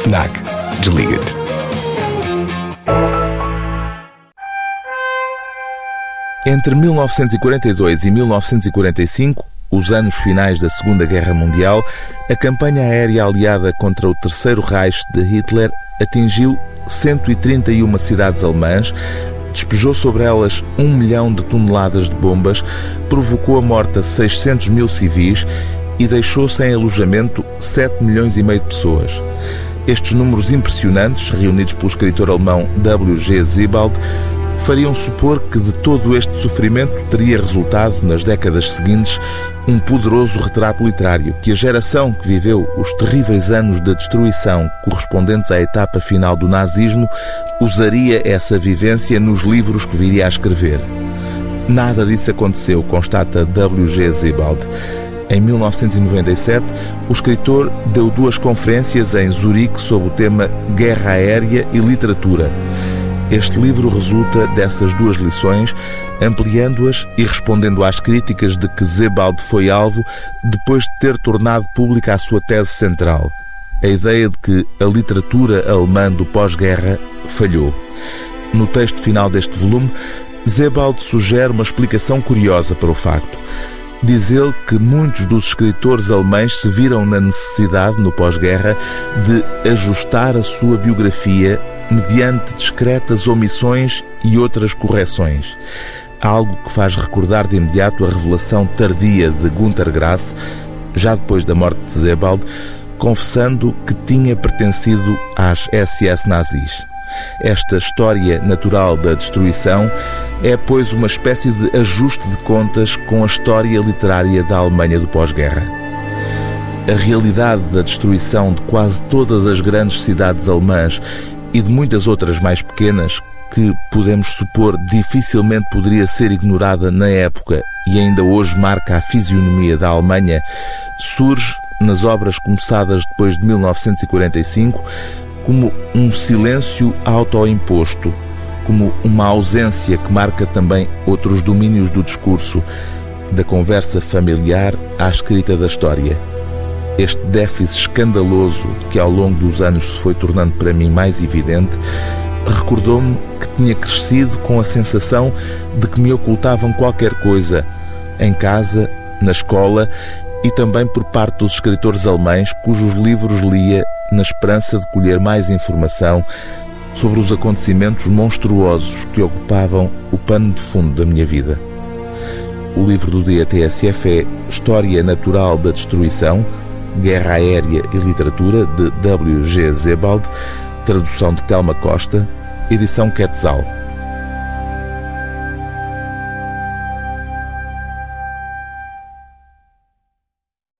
FNAC. Desliga-te. Entre 1942 e 1945, os anos finais da Segunda Guerra Mundial, a campanha aérea aliada contra o Terceiro Reich de Hitler atingiu 131 cidades alemãs, despejou sobre elas um milhão de toneladas de bombas, provocou a morte a 600 mil civis e deixou sem alojamento 7 milhões e meio de pessoas. Estes números impressionantes, reunidos pelo escritor alemão W.G. Sebald, fariam supor que de todo este sofrimento teria resultado, nas décadas seguintes, um poderoso retrato literário que a geração que viveu os terríveis anos da destruição correspondentes à etapa final do nazismo usaria essa vivência nos livros que viria a escrever. Nada disso aconteceu, constata W.G. Sebald. Em 1997, o escritor deu duas conferências em Zurique sob o tema Guerra Aérea e Literatura. Este livro resulta dessas duas lições, ampliando-as e respondendo às críticas de que Sebald foi alvo depois de ter tornado pública a sua tese central, a ideia de que a literatura alemã do pós-guerra falhou. No texto final deste volume, Sebald sugere uma explicação curiosa para o facto. Diz ele que muitos dos escritores alemães se viram na necessidade, no pós-guerra, de ajustar a sua biografia mediante discretas omissões e outras correções. Algo que faz recordar de imediato a revelação tardia de Günter Grass, já depois da morte de Sebald, confessando que tinha pertencido às SS nazis. Esta história natural da destruição é, pois, uma espécie de ajuste de contas com a história literária da Alemanha do pós-guerra. A realidade da destruição de quase todas as grandes cidades alemãs e de muitas outras mais pequenas que podemos supor dificilmente poderia ser ignorada na época e ainda hoje marca a fisionomia da Alemanha, surge nas obras começadas depois de 1945 como um silêncio autoimposto, como uma ausência que marca também outros domínios do discurso, da conversa familiar à escrita da história. Este déficit escandaloso que ao longo dos anos se foi tornando para mim mais evidente, recordou-me que tinha crescido com a sensação de que me ocultavam qualquer coisa em casa, na escola e também por parte dos escritores alemães cujos livros lia na esperança de colher mais informação sobre os acontecimentos monstruosos que ocupavam o pano de fundo da minha vida. O livro do dia TSF é História Natural da Destruição, Guerra Aérea e Literatura, de W. G. Sebald, tradução de Telma Costa, edição Quetzal.